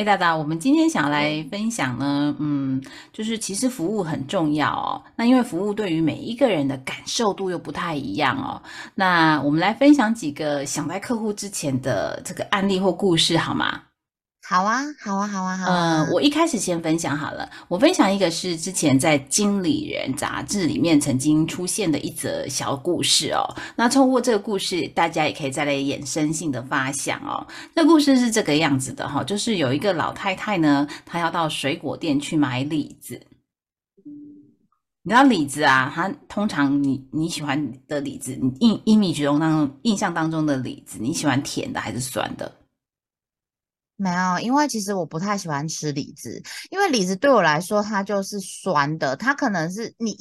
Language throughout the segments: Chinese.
哎，大大，我们今天想来分享呢，嗯，就是其实服务很重要哦。那因为服务对于每一个人的感受度又不太一样哦。那我们来分享几个想在客户之前的这个案例或故事，好吗？好啊，好啊，好啊，好啊。呃，我一开始先分享好了。我分享一个是之前在《经理人》杂志里面曾经出现的一则小故事哦。那通过这个故事，大家也可以再来衍生性的发想哦。那故事是这个样子的哈，就是有一个老太太呢，她要到水果店去买李子。你知道李子啊？它通常你你喜欢的李子，你印印米中当中印象当中的李子，你喜欢甜的还是酸的？没有，因为其实我不太喜欢吃李子，因为李子对我来说它就是酸的，它可能是你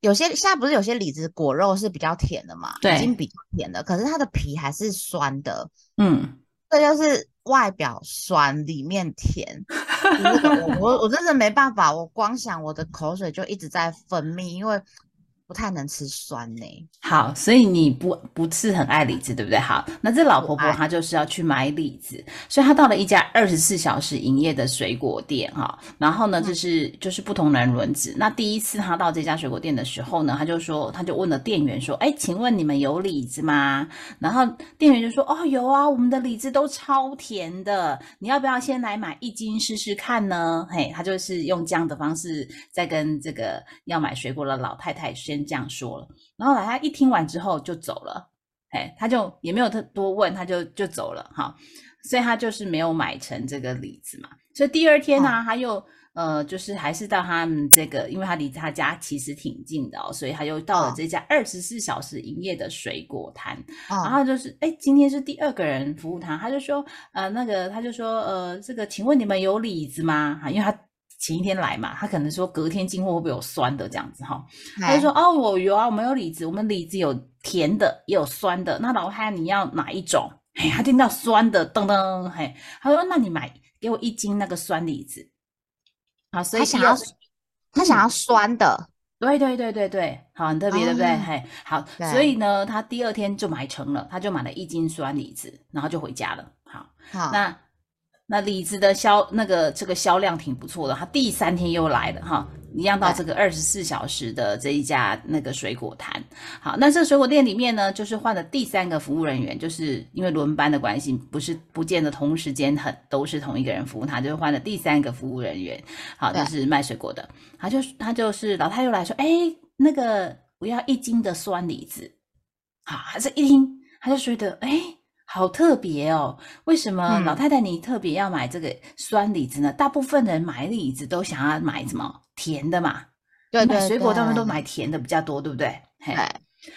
有些现在不是有些李子果肉是比较甜的嘛，对，已经比较甜的，可是它的皮还是酸的，嗯，这就是外表酸里面甜，我我我真的没办法，我光想我的口水就一直在分泌，因为。不太能吃酸呢。好，所以你不不是很爱李子，对不对？好，那这老婆婆她就是要去买李子，所以她到了一家二十四小时营业的水果店哈。然后呢，就是就是不同人轮值。那第一次她到这家水果店的时候呢，她就说，她就问了店员说：“哎，请问你们有李子吗？”然后店员就说：“哦，有啊，我们的李子都超甜的，你要不要先来买一斤试试看呢？”嘿，她就是用这样的方式在跟这个要买水果的老太太先。这样说了，然后他一听完之后就走了，哎，他就也没有特多问，他就就走了哈，所以他就是没有买成这个李子嘛。所以第二天呢，他又呃，就是还是到他们这个，因为他离他家其实挺近的哦，所以他又到了这家二十四小时营业的水果摊，然后就是哎，今天是第二个人服务他，他就说呃，那个他就说呃，这个请问你们有李子吗？哈，因为他。前一天来嘛，他可能说隔天进货会不会有酸的这样子哈？他就说哦，我有啊，我们有李子，我们李子有甜的也有酸的。那老汉你要哪一种？嘿，他听到酸的，噔噔，嘿，他说那你买给我一斤那个酸李子。好，所以他想要他想要酸的，对对对对对，好，很特别对不对？嘿，好，所以呢，他第二天就买成了，他就买了一斤酸李子，然后就回家了。好，好，那。那李子的销那个这个销量挺不错的，他第三天又来了哈，一样到这个二十四小时的这一家那个水果摊。好，那这个水果店里面呢，就是换了第三个服务人员，就是因为轮班的关系，不是不见得同时间很都是同一个人服务他，就是换了第三个服务人员。好，就是卖水果的，他就他就是老太又来说，哎，那个我要一斤的酸李子。好，还是一听他就觉得，哎。好特别哦！为什么老太太你特别要买这个酸李子呢？大部分人买李子都想要买什么甜的嘛？对对，水果他们都买甜的比较多，对不对？嘿，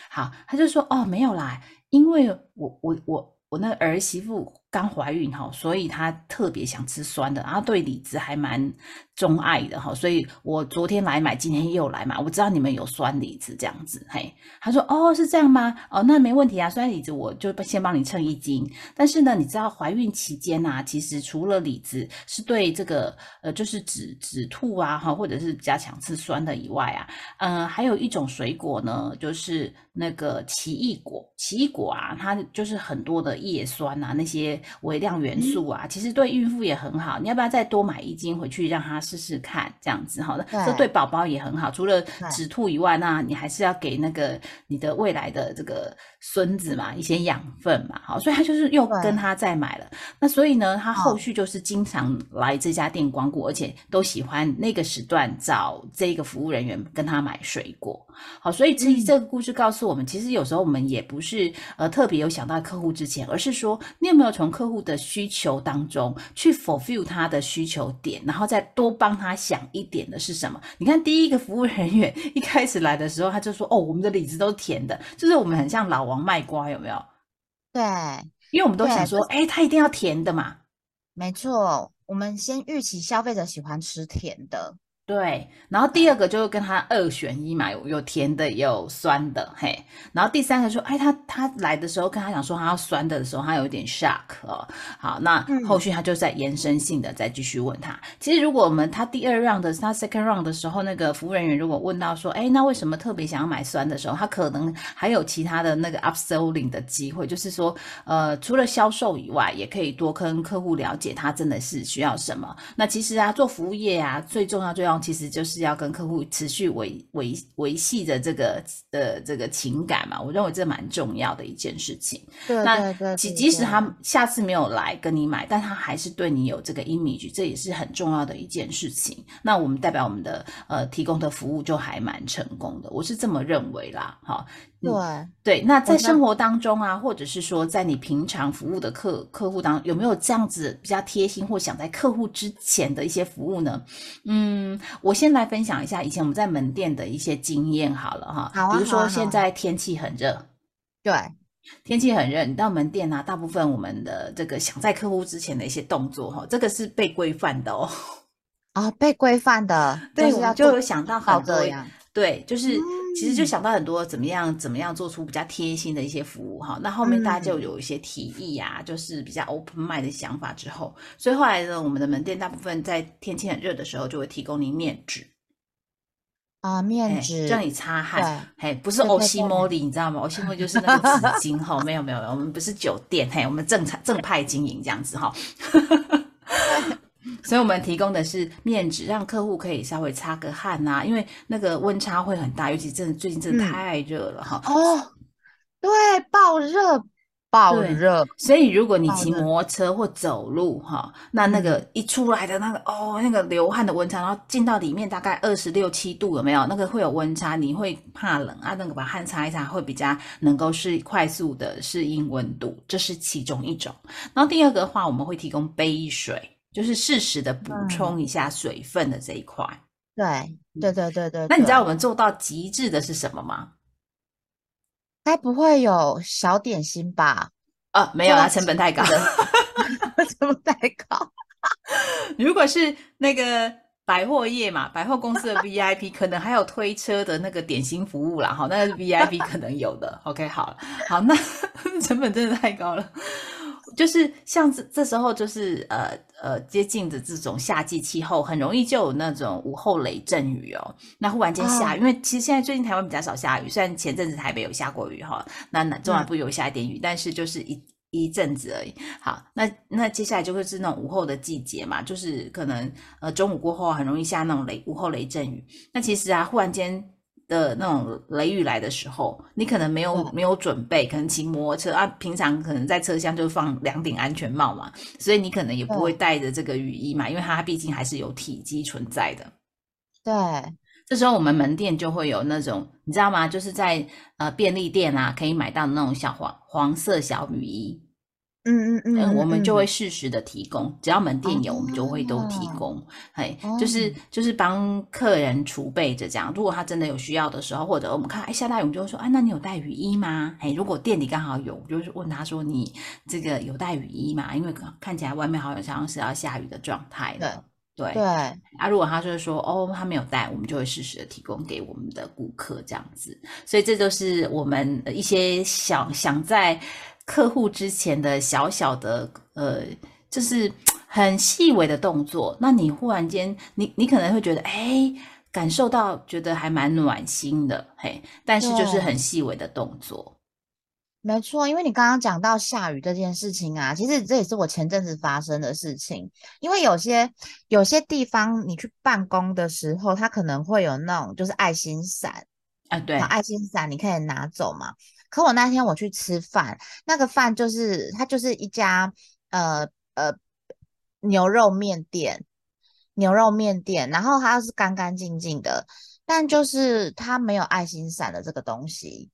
好，他就说哦，没有啦，因为我我我我那儿媳妇。刚怀孕哈，所以她特别想吃酸的，然后对李子还蛮钟爱的哈，所以我昨天来买，今天又来买。我知道你们有酸李子这样子，嘿，他说哦是这样吗？哦那没问题啊，酸李子我就先帮你称一斤。但是呢，你知道怀孕期间呐，其实除了李子是对这个呃就是止止吐啊哈，或者是加强吃酸的以外啊，呃还有一种水果呢，就是那个奇异果。奇异果啊，它就是很多的叶酸啊那些。微量元素啊，其实对孕妇也很好。你要不要再多买一斤回去让她试试看？这样子好的，这对宝宝也很好。除了止吐以外，那你还是要给那个你的未来的这个孙子嘛一些养分嘛。好，所以他就是又跟他再买了。那所以呢，他后续就是经常来这家店光顾，而且都喜欢那个时段找这个服务人员跟他买水果。好，所以其实这个故事告诉我们，其实有时候我们也不是呃特别有想到客户之前，而是说你有没有从客户的需求当中去 fulfill 他的需求点，然后再多帮他想一点的是什么？你看第一个服务人员一开始来的时候，他就说：“哦，我们的李子都是甜的，就是我们很像老王卖瓜，有没有？”对，因为我们都想说：“哎，他一定要甜的嘛。”没错。我们先预期消费者喜欢吃甜的。对，然后第二个就是跟他二选一嘛，有有甜的也有酸的，嘿。然后第三个说，哎，他他来的时候跟他讲说他要酸的的时候，他有点 shock 哦。好，那后续他就在延伸性的再继续问他。其实如果我们他第二 round 的他 second round 的时候，那个服务人员如果问到说，哎，那为什么特别想要买酸的时候，他可能还有其他的那个 upselling 的机会，就是说，呃，除了销售以外，也可以多跟客户了解他真的是需要什么。那其实啊，做服务业啊，最重要最重要。其实就是要跟客户持续维维维系着这个呃这个情感嘛，我认为这蛮重要的一件事情。对，那即即使他下次没有来跟你买，但他还是对你有这个 image，这也是很重要的一件事情。那我们代表我们的呃提供的服务就还蛮成功的，我是这么认为啦。好。对对，那在生活当中啊，或者是说在你平常服务的客客户当中，有没有这样子比较贴心或想在客户之前的一些服务呢？嗯，我先来分享一下以前我们在门店的一些经验好了哈。好啊。比如说现在天气很热，对，天气很热，你到门店啊，大部分我们的这个想在客户之前的一些动作哈，这个是被规范的哦。啊，被规范的，对，我就有想到好多样。对，就是其实就想到很多怎么样怎么样做出比较贴心的一些服务哈。那后面大家就有一些提议啊，就是比较 open mind 的想法之后，所以后来呢，我们的门店大部分在天气很热的时候就会提供您面纸啊，面纸让你擦汗。嘿，不是欧西莫里，你知道吗？欧西莫就是那个纸巾哈。没有没有，我们不是酒店，嘿，我们正常正派经营这样子哈。所以我们提供的是面纸，让客户可以稍微擦个汗呐，因为那个温差会很大，尤其真的最近真的太热了哈。哦，对，爆热，爆热。所以如果你骑摩托车或走路哈，那那个一出来的那个哦，那个流汗的温差，然后进到里面大概二十六七度，有没有？那个会有温差，你会怕冷啊？那个把汗擦一擦，会比较能够是快速的适应温度，这是其中一种。然后第二个的话，我们会提供杯水。就是适时的补充一下水分的这一块，对对对对对。那你知道我们做到极致的是什么吗？该不会有小点心吧？啊，没有啊，成本太高，成本太高。如果是那个百货业嘛，百货公司的 VIP 可能还有推车的那个点心服务啦，哈，那是 VIP 可能有的。OK，好，好，那 成本真的太高了。就是像这这时候，就是呃呃接近的这种夏季气候，很容易就有那种午后雷阵雨哦。那忽然间下雨，因为其实现在最近台湾比较少下雨，虽然前阵子台北有下过雨哈，那那中南部有下一点雨，但是就是一一阵子而已。好，那那接下来就会是那种午后的季节嘛，就是可能呃中午过后很容易下那种雷午后雷阵雨。那其实啊，忽然间。的那种雷雨来的时候，你可能没有没有准备，可能骑摩托车啊，平常可能在车厢就放两顶安全帽嘛，所以你可能也不会带着这个雨衣嘛，因为它毕竟还是有体积存在的。对，这时候我们门店就会有那种，你知道吗？就是在呃便利店啊，可以买到那种小黄黄色小雨衣。嗯嗯嗯，我们就会适时的提供，只要门店有，我们就会都提供。嘿，就是就是帮客人储备着这样。如果他真的有需要的时候，或者我们看哎下大雨，我们就会说，哎，那你有带雨衣吗？哎，如果店里刚好有，就是问他说，你这个有带雨衣吗？因为看起来外面好像是要下雨的状态对。对对啊，如果他就是说，哦，他没有带，我们就会适时的提供给我们的顾客这样子。所以这就是我们一些想想在。客户之前的小小的呃，就是很细微的动作，那你忽然间，你你可能会觉得，哎，感受到觉得还蛮暖心的，嘿，但是就是很细微的动作。没错，因为你刚刚讲到下雨这件事情啊，其实这也是我前阵子发生的事情。因为有些有些地方你去办公的时候，它可能会有那种就是爱心伞啊，对，爱心伞你可以拿走嘛。可我那天我去吃饭，那个饭就是它就是一家呃呃牛肉面店，牛肉面店，然后它是干干净净的，但就是它没有爱心伞的这个东西。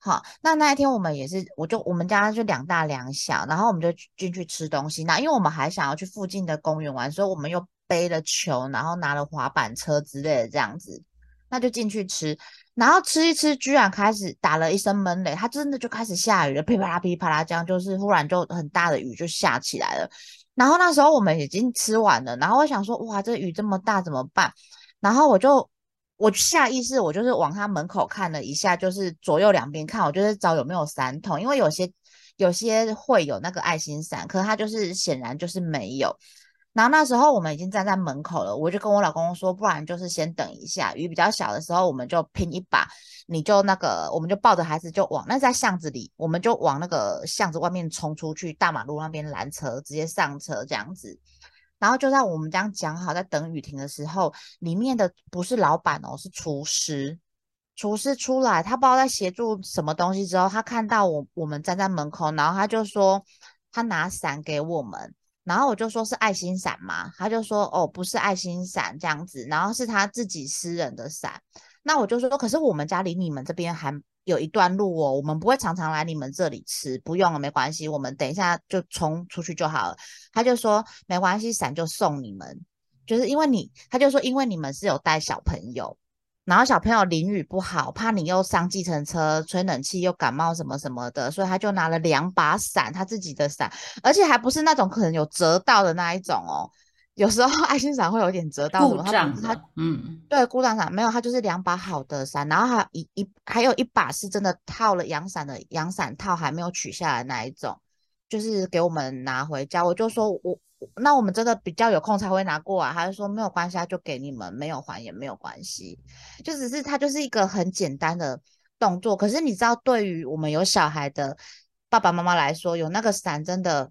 好，那那一天我们也是，我就我们家就两大两小，然后我们就进去吃东西。那因为我们还想要去附近的公园玩，所以我们又背了球，然后拿了滑板车之类的这样子，那就进去吃。然后吃一吃，居然开始打了一声闷雷，它真的就开始下雨了，噼啪啦噼啪啦，这样就是忽然就很大的雨就下起来了。然后那时候我们已经吃完了，然后我想说，哇，这雨这么大怎么办？然后我就我下意识我就是往他门口看了一下，就是左右两边看，我就是找有没有伞桶，因为有些有些会有那个爱心伞，可它就是显然就是没有。然后那时候我们已经站在门口了，我就跟我老公说，不然就是先等一下，雨比较小的时候，我们就拼一把，你就那个，我们就抱着孩子就往那在巷子里，我们就往那个巷子外面冲出去，大马路那边拦车，直接上车这样子。然后就在我们这样讲好，在等雨停的时候，里面的不是老板哦，是厨师。厨师出来，他不知道在协助什么东西之后，他看到我我们站在门口，然后他就说他拿伞给我们。然后我就说是爱心伞嘛，他就说哦不是爱心伞这样子，然后是他自己私人的伞。那我就说可是我们家离你们这边还有一段路哦，我们不会常常来你们这里吃，不用了没关系，我们等一下就冲出去就好了。他就说没关系，伞就送你们，就是因为你，他就说因为你们是有带小朋友。然后小朋友淋雨不好，怕你又上计程车吹冷气又感冒什么什么的，所以他就拿了两把伞，他自己的伞，而且还不是那种可能有折到的那一种哦。有时候 爱心伞会有点折到，故障他嗯，对，故障伞没有，他就是两把好的伞，然后还有一一还有一把是真的套了阳伞的阳伞套，还没有取下来那一种，就是给我们拿回家。我就说我。那我们真的比较有空才会拿过来，他就说没有关系，就给你们，没有还也没有关系，就只是它就是一个很简单的动作。可是你知道，对于我们有小孩的爸爸妈妈来说，有那个伞真的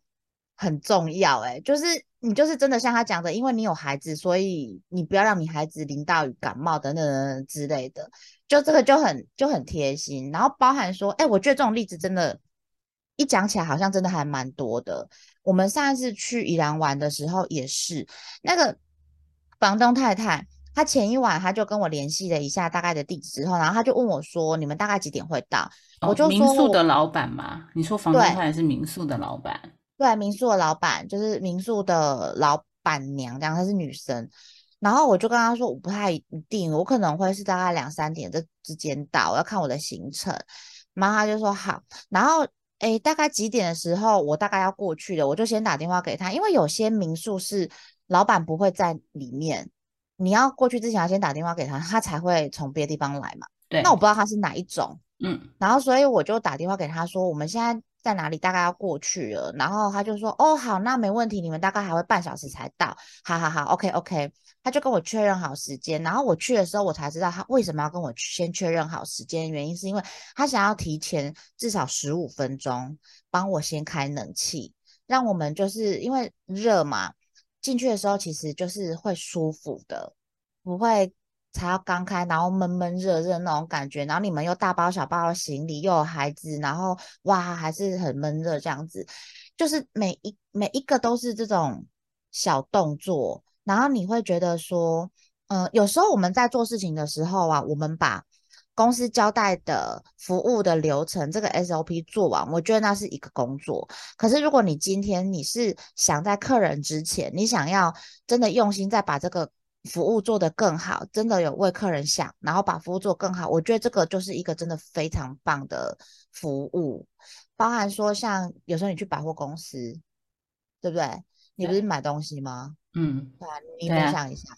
很重要。诶就是你就是真的像他讲的，因为你有孩子，所以你不要让你孩子淋到雨感冒等等之类的，就这个就很就很贴心。然后包含说，哎，我觉得这种例子真的。一讲起来好像真的还蛮多的。我们上一次去宜兰玩的时候也是，那个房东太太，她前一晚她就跟我联系了一下大概的地址之后，然后她就问我说：“你们大概几点会到？”我就说：“民宿的老板嘛，你说房东太太是民宿的老板？对，民宿的老板就是民宿的老板娘，这样她是女生。然后我就跟她说：“我不太一定，我可能会是大概两三点这之间到，我要看我的行程。”然后她就说：“好。”然后。哎，大概几点的时候，我大概要过去的，我就先打电话给他，因为有些民宿是老板不会在里面，你要过去之前要先打电话给他，他才会从别的地方来嘛。对，那我不知道他是哪一种，嗯，然后所以我就打电话给他说，我们现在。在哪里？大概要过去了，然后他就说：“哦，好，那没问题，你们大概还会半小时才到。”好好好，OK，OK。他就跟我确认好时间，然后我去的时候，我才知道他为什么要跟我先确认好时间，原因是因为他想要提前至少十五分钟帮我先开冷气，让我们就是因为热嘛，进去的时候其实就是会舒服的，不会。才要刚开，然后闷闷热热那种感觉，然后你们又大包小包的行李，又有孩子，然后哇，还是很闷热这样子，就是每一每一个都是这种小动作，然后你会觉得说，嗯，有时候我们在做事情的时候啊，我们把公司交代的服务的流程这个 SOP 做完，我觉得那是一个工作。可是如果你今天你是想在客人之前，你想要真的用心再把这个。服务做得更好，真的有为客人想，然后把服务做更好，我觉得这个就是一个真的非常棒的服务。包含说，像有时候你去百货公司，对不对？你不是买东西吗？嗯，对啊，你分享一下。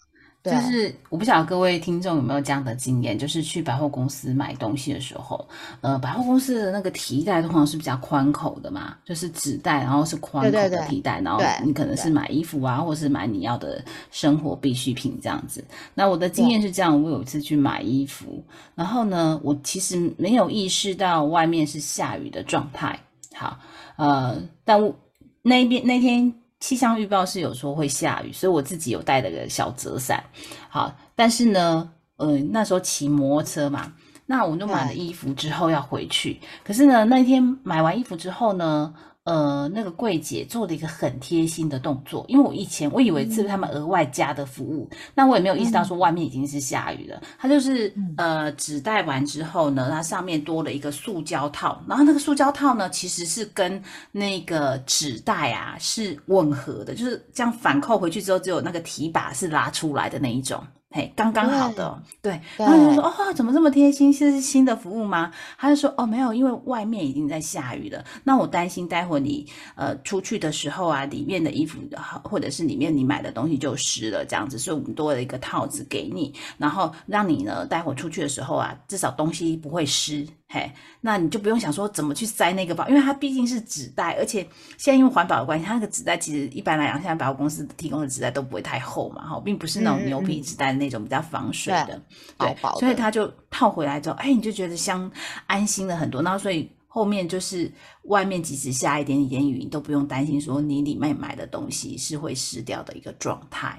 就是我不晓得各位听众有没有这样的经验，就是去百货公司买东西的时候，呃，百货公司的那个提袋通常是比较宽口的嘛，就是纸袋，然后是宽口的提袋，然后你可能是买衣服啊，或是买你要的生活必需品这样子。那我的经验是这样，我有一次去买衣服，然后呢，我其实没有意识到外面是下雨的状态。好，呃，但我那边那天。气象预报是有说会下雨，所以我自己有带了个小折伞。好，但是呢，呃，那时候骑摩托车嘛，那我就买了衣服之后要回去。可是呢，那天买完衣服之后呢。呃，那个柜姐做了一个很贴心的动作，因为我以前我以为是他们额外加的服务，那我也没有意识到说外面已经是下雨了。它就是呃纸袋完之后呢，它上面多了一个塑胶套，然后那个塑胶套呢其实是跟那个纸袋啊是吻合的，就是这样反扣回去之后，只有那个提把是拉出来的那一种。嘿，刚刚好的，对。然后就说哦，怎么这么贴心？这是新的服务吗？他就说哦，没有，因为外面已经在下雨了。那我担心待会你呃出去的时候啊，里面的衣服或者是里面你买的东西就湿了，这样子，所以我们多了一个套子给你，然后让你呢待会出去的时候啊，至少东西不会湿。嘿，那你就不用想说怎么去塞那个包，因为它毕竟是纸袋，而且现在因为环保的关系，它那个纸袋其实一般来讲，现在百货公司提供的纸袋都不会太厚嘛，哈，并不是那种牛皮纸袋的那种比较防水的，对，所以它就套回来之后，哎，你就觉得相安心了很多。然后所以后面就是外面即使下一点点雨，你都不用担心说你里面买的东西是会湿掉的一个状态。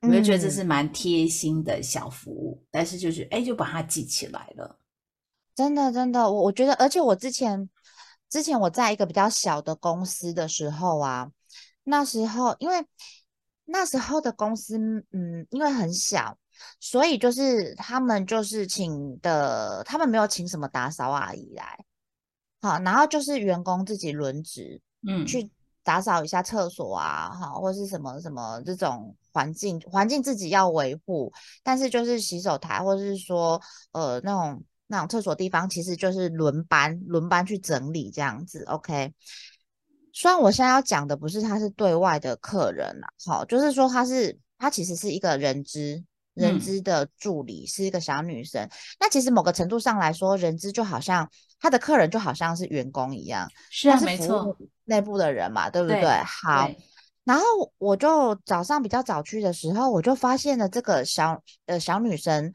我就觉得这是蛮贴心的小服务，但是就是哎，就把它记起来了。真的，真的，我我觉得，而且我之前之前我在一个比较小的公司的时候啊，那时候因为那时候的公司，嗯，因为很小，所以就是他们就是请的，他们没有请什么打扫阿姨来，好，然后就是员工自己轮值，嗯，去打扫一下厕所啊，好，或是什么什么这种环境环境自己要维护，但是就是洗手台或者是说呃那种。那种厕所地方其实就是轮班轮班去整理这样子，OK。虽然我现在要讲的不是他是对外的客人啦，好，就是说他是他其实是一个人资人资的助理，是一个小女生。那其实某个程度上来说，人资就好像他的客人就好像是员工一样，是啊，没错，内部的人嘛，对不对？好，然后我就早上比较早去的时候，我就发现了这个小呃小女生。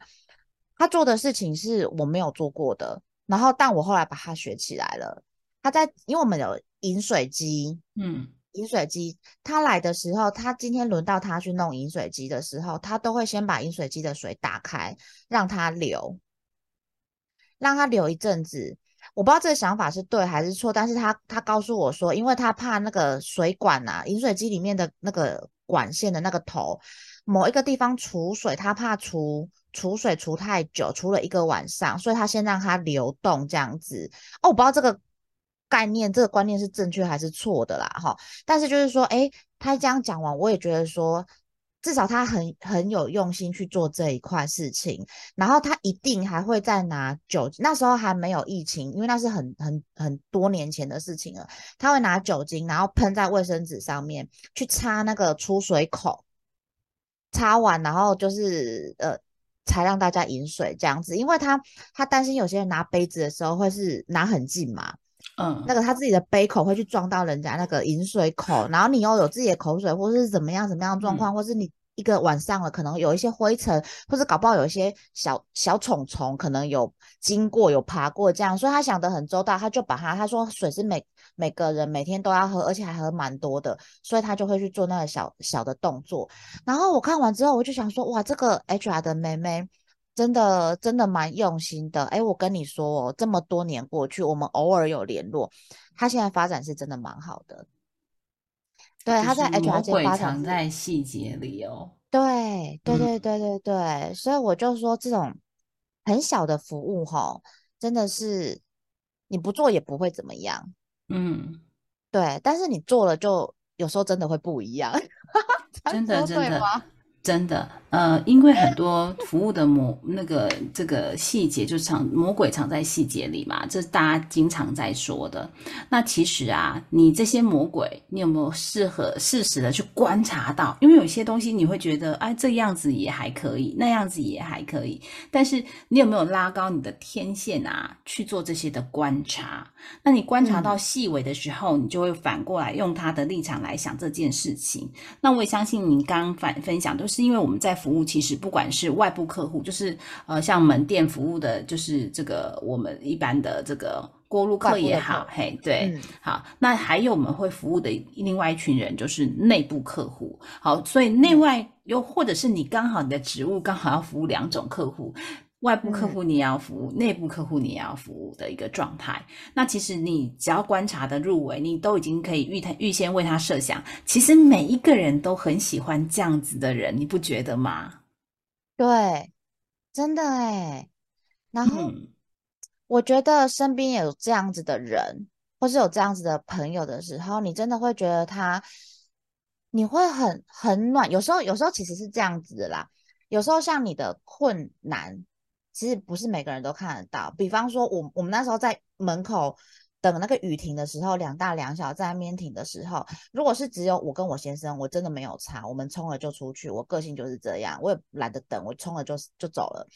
他做的事情是我没有做过的，然后但我后来把它学起来了。他在，因为我们有饮水机，嗯，饮水机，他来的时候，他今天轮到他去弄饮水机的时候，他都会先把饮水机的水打开，让它流，让它流一阵子。我不知道这个想法是对还是错，但是他他告诉我说，因为他怕那个水管啊，饮水机里面的那个管线的那个头某一个地方储水，他怕储。储水储太久，储了一个晚上，所以他先让它流动这样子。哦，我不知道这个概念、这个观念是正确还是错的啦，哈。但是就是说，哎，他这样讲完，我也觉得说，至少他很很有用心去做这一块事情。然后他一定还会再拿酒精，那时候还没有疫情，因为那是很很很多年前的事情了。他会拿酒精，然后喷在卫生纸上面，去擦那个出水口，擦完，然后就是呃。才让大家饮水这样子，因为他他担心有些人拿杯子的时候会是拿很近嘛，嗯，那个他自己的杯口会去撞到人家那个饮水口，然后你又有自己的口水或是怎么样怎么样状况，或是你一个晚上了可能有一些灰尘，或者搞不好有一些小小虫虫可能有经过有爬过这样，所以他想得很周到，他就把它他说水是每每个人每天都要喝，而且还喝蛮多的，所以他就会去做那个小小的动作。然后我看完之后，我就想说，哇，这个 HR 的妹妹真的真的蛮用心的。哎，我跟你说哦，这么多年过去，我们偶尔有联络，他现在发展是真的蛮好的。对，他在 HR 界发展在细节里哦。对对对对对对，所以我就说，这种很小的服务哈，真的是你不做也不会怎么样。嗯，对，但是你做了，就有时候真的会不一样，真的真的真的。呃，因为很多服务的魔那个这个细节，就藏魔鬼藏在细节里嘛，这是大家经常在说的。那其实啊，你这些魔鬼，你有没有适合适时的去观察到？因为有些东西你会觉得，哎，这样子也还可以，那样子也还可以。但是你有没有拉高你的天线啊，去做这些的观察？那你观察到细微的时候，你就会反过来用他的立场来想这件事情。那我也相信你刚反分享，都是因为我们在。服务其实不管是外部客户，就是呃像门店服务的，就是这个我们一般的这个过路客也好，嘿，对，好，那还有我们会服务的另外一群人，就是内部客户。好，所以内外又或者是你刚好你的职务刚好要服务两种客户。外部客户你也要服务，内部客户你也要服务的一个状态。那其实你只要观察的入围，你都已经可以预他预先为他设想。其实每一个人都很喜欢这样子的人，你不觉得吗？对，真的哎。然后我觉得身边有这样子的人，或是有这样子的朋友的时候，你真的会觉得他，你会很很暖。有时候有时候其实是这样子的啦。有时候像你的困难，其实不是每个人都看得到。比方说，我我们那时候在门口。等那个雨停的时候，两大两小在那边停的时候，如果是只有我跟我先生，我真的没有差，我们冲了就出去。我个性就是这样，我也懒得等，我冲了就就走了。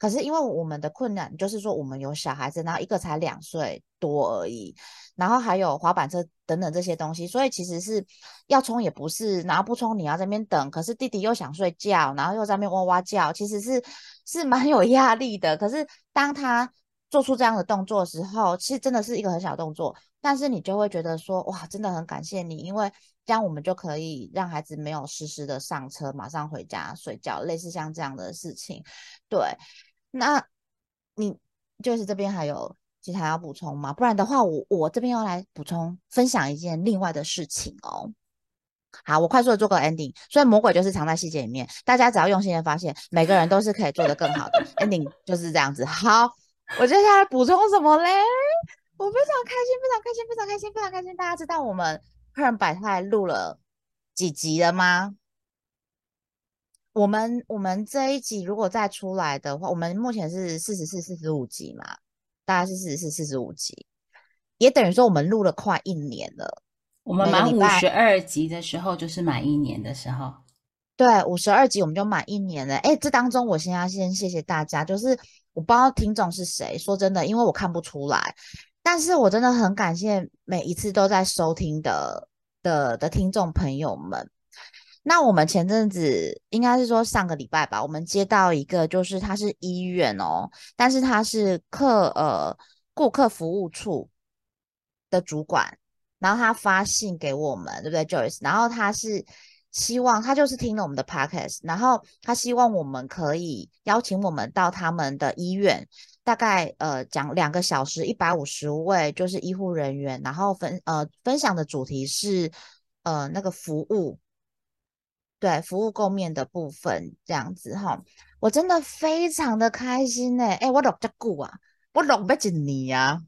可是因为我们的困难就是说，我们有小孩子，然后一个才两岁多而已，然后还有滑板车等等这些东西，所以其实是要冲也不是，然后不冲你要在那边等，可是弟弟又想睡觉，然后又在那边哇哇叫，其实是是蛮有压力的。可是当他做出这样的动作的时候，其实真的是一个很小动作，但是你就会觉得说，哇，真的很感谢你，因为这样我们就可以让孩子没有实时的上车，马上回家睡觉，类似像这样的事情。对，那你就是这边还有其他要补充吗？不然的话，我我这边要来补充分享一件另外的事情哦。好，我快速的做个 ending，所以魔鬼就是藏在细节里面，大家只要用心的发现，每个人都是可以做得更好的 ending，就是这样子。好。我接下来补充什么嘞？我非常开心，非常开心，非常开心，非常开心！大家知道我们客人百态录了几集了吗？我们我们这一集如果再出来的话，我们目前是四十四、四十五集嘛，大概是四十四、四十五集，也等于说我们录了快一年了。我们满五十二集的时候，就是满一年的时候。对，五十二集我们就满一年了。哎，这当中我先要先谢谢大家，就是。我不知道听众是谁，说真的，因为我看不出来。但是我真的很感谢每一次都在收听的的的听众朋友们。那我们前阵子应该是说上个礼拜吧，我们接到一个，就是他是医院哦，但是他是客呃顾客服务处的主管，然后他发信给我们，对不对，Joyce？然后他是。希望他就是听了我们的 podcast，然后他希望我们可以邀请我们到他们的医院，大概呃讲两个小时，一百五十位就是医护人员，然后分呃分享的主题是呃那个服务，对服务构面的部分这样子哈，我真的非常的开心呢，哎我录这久啊，我录不几年呀。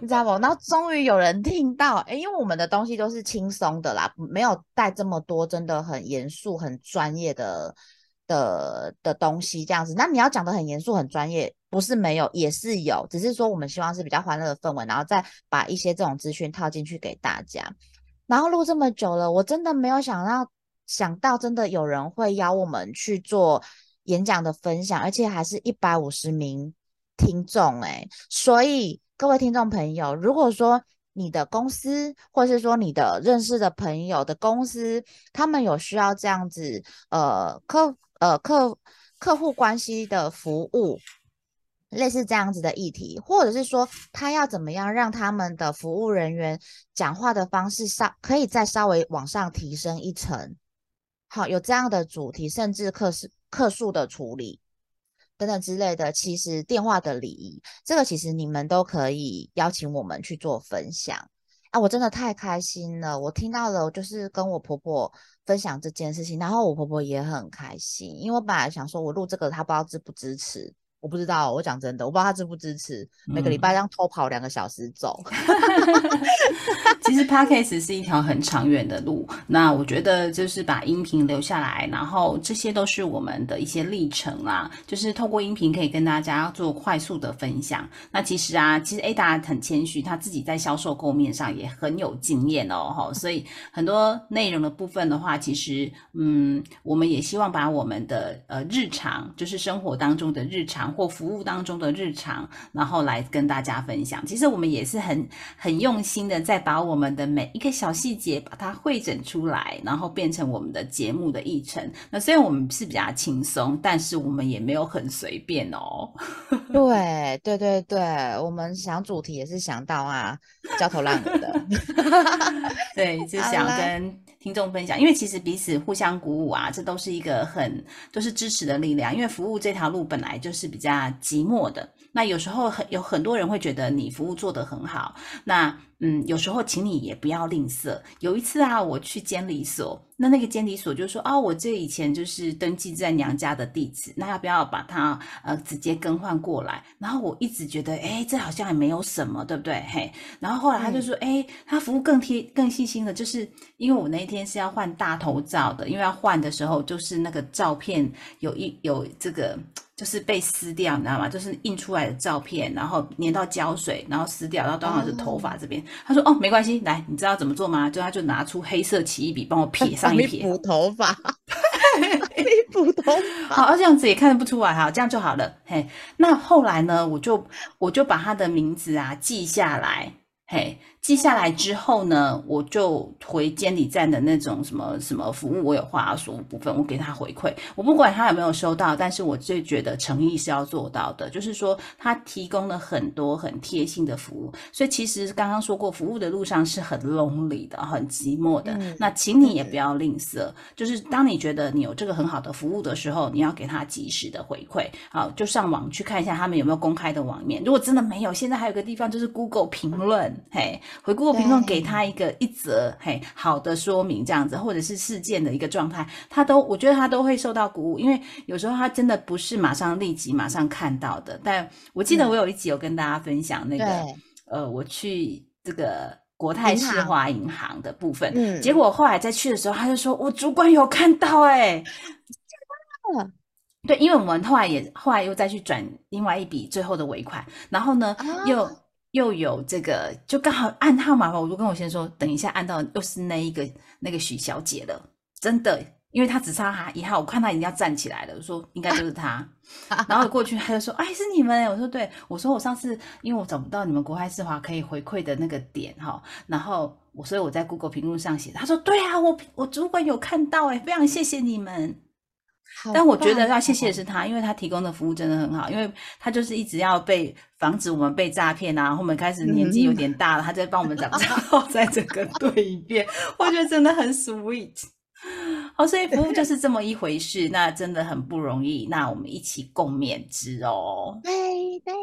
你知道不？然后终于有人听到，哎，因为我们的东西都是轻松的啦，没有带这么多真的很严肃、很专业的的的东西这样子。那你要讲的很严肃、很专业，不是没有，也是有，只是说我们希望是比较欢乐的氛围，然后再把一些这种资讯套进去给大家。然后录这么久了，我真的没有想到，想到真的有人会邀我们去做演讲的分享，而且还是一百五十名听众，哎，所以。各位听众朋友，如果说你的公司，或是说你的认识的朋友的公司，他们有需要这样子，呃，客呃客客户关系的服务，类似这样子的议题，或者是说他要怎么样让他们的服务人员讲话的方式稍可以再稍微往上提升一层，好，有这样的主题，甚至客是客数的处理。等等之类的，其实电话的礼仪，这个其实你们都可以邀请我们去做分享啊！我真的太开心了，我听到了，就是跟我婆婆分享这件事情，然后我婆婆也很开心，因为我本来想说我录这个，她不知道支不支持。我不知道，我讲真的，我不知道他支不支持每个礼拜这样偷跑两个小时走。其实 podcast 是一条很长远的路，那我觉得就是把音频留下来，然后这些都是我们的一些历程啦，就是透过音频可以跟大家做快速的分享。那其实啊，其实 Ada 很谦虚，他自己在销售购面上也很有经验哦，哈，所以很多内容的部分的话，其实嗯，我们也希望把我们的呃日常，就是生活当中的日常。或服务当中的日常，然后来跟大家分享。其实我们也是很很用心的，在把我们的每一个小细节把它汇整出来，然后变成我们的节目的议程。那虽然我们是比较轻松，但是我们也没有很随便哦。对对对对，我们想主题也是想到啊，焦头烂额的。对，就想跟。听众分享，因为其实彼此互相鼓舞啊，这都是一个很都是支持的力量。因为服务这条路本来就是比较寂寞的，那有时候很有很多人会觉得你服务做得很好，那嗯，有时候请你也不要吝啬。有一次啊，我去监理所，那那个监理所就说，哦，我这以前就是登记在娘家的地址，那要不要把它呃直接更换过来？然后我一直觉得，哎，这好像也没有什么，对不对？嘿，然后后来他就说，哎，他服务更贴更细心的，就是因为我那一天是要换大头照的，因为要换的时候就是那个照片有一有这个。就是被撕掉，你知道吗？就是印出来的照片，然后粘到胶水，然后撕掉，然后刚好是头发这边。他说：“哦，没关系，来，你知道怎么做吗？就他就拿出黑色奇异笔，帮我撇上一撇，补头发，补头发。好，这样子也看得不出来哈，这样就好了。嘿，那后来呢？我就我就把他的名字啊记下来，嘿。”记下来之后呢，我就回监理站的那种什么什么服务，我有话说部分，我给他回馈。我不管他有没有收到，但是我就觉得诚意是要做到的，就是说他提供了很多很贴心的服务。所以其实刚刚说过，服务的路上是很 lonely 的，很寂寞的。那请你也不要吝啬，就是当你觉得你有这个很好的服务的时候，你要给他及时的回馈。好，就上网去看一下他们有没有公开的网面。如果真的没有，现在还有个地方就是 Google 评论，嘿。回顾评论，给他一个一则嘿好的说明，这样子，或者是事件的一个状态，他都我觉得他都会受到鼓舞，因为有时候他真的不是马上立即马上看到的。但我记得我有一集有跟大家分享那个，呃，我去这个国泰世华银行的部分，结果后来再去的时候，他就说我主管有看到，哎，对，因为我们后来也后来又再去转另外一笔最后的尾款，然后呢又。又有这个，就刚好按号码吧，我就跟我先说，等一下按到又是那一个那个许小姐了，真的，因为她只差她一号，我看她已经要站起来了，我说应该就是她，然后过去她就说，哎，是你们，我说对，我说我上次因为我找不到你们国泰世华可以回馈的那个点哈，然后我所以我在 Google 评论上写，她说对啊，我我主管有看到，哎，非常谢谢你们。但我觉得要谢谢的是他，因为他提供的服务真的很好，因为他就是一直要被防止我们被诈骗啊。后面开始年纪有点大了，他在帮我们找账号，再整个对一遍，我觉得真的很 sweet。好，所以服务就是这么一回事，那真的很不容易。那我们一起共勉之哦。对对。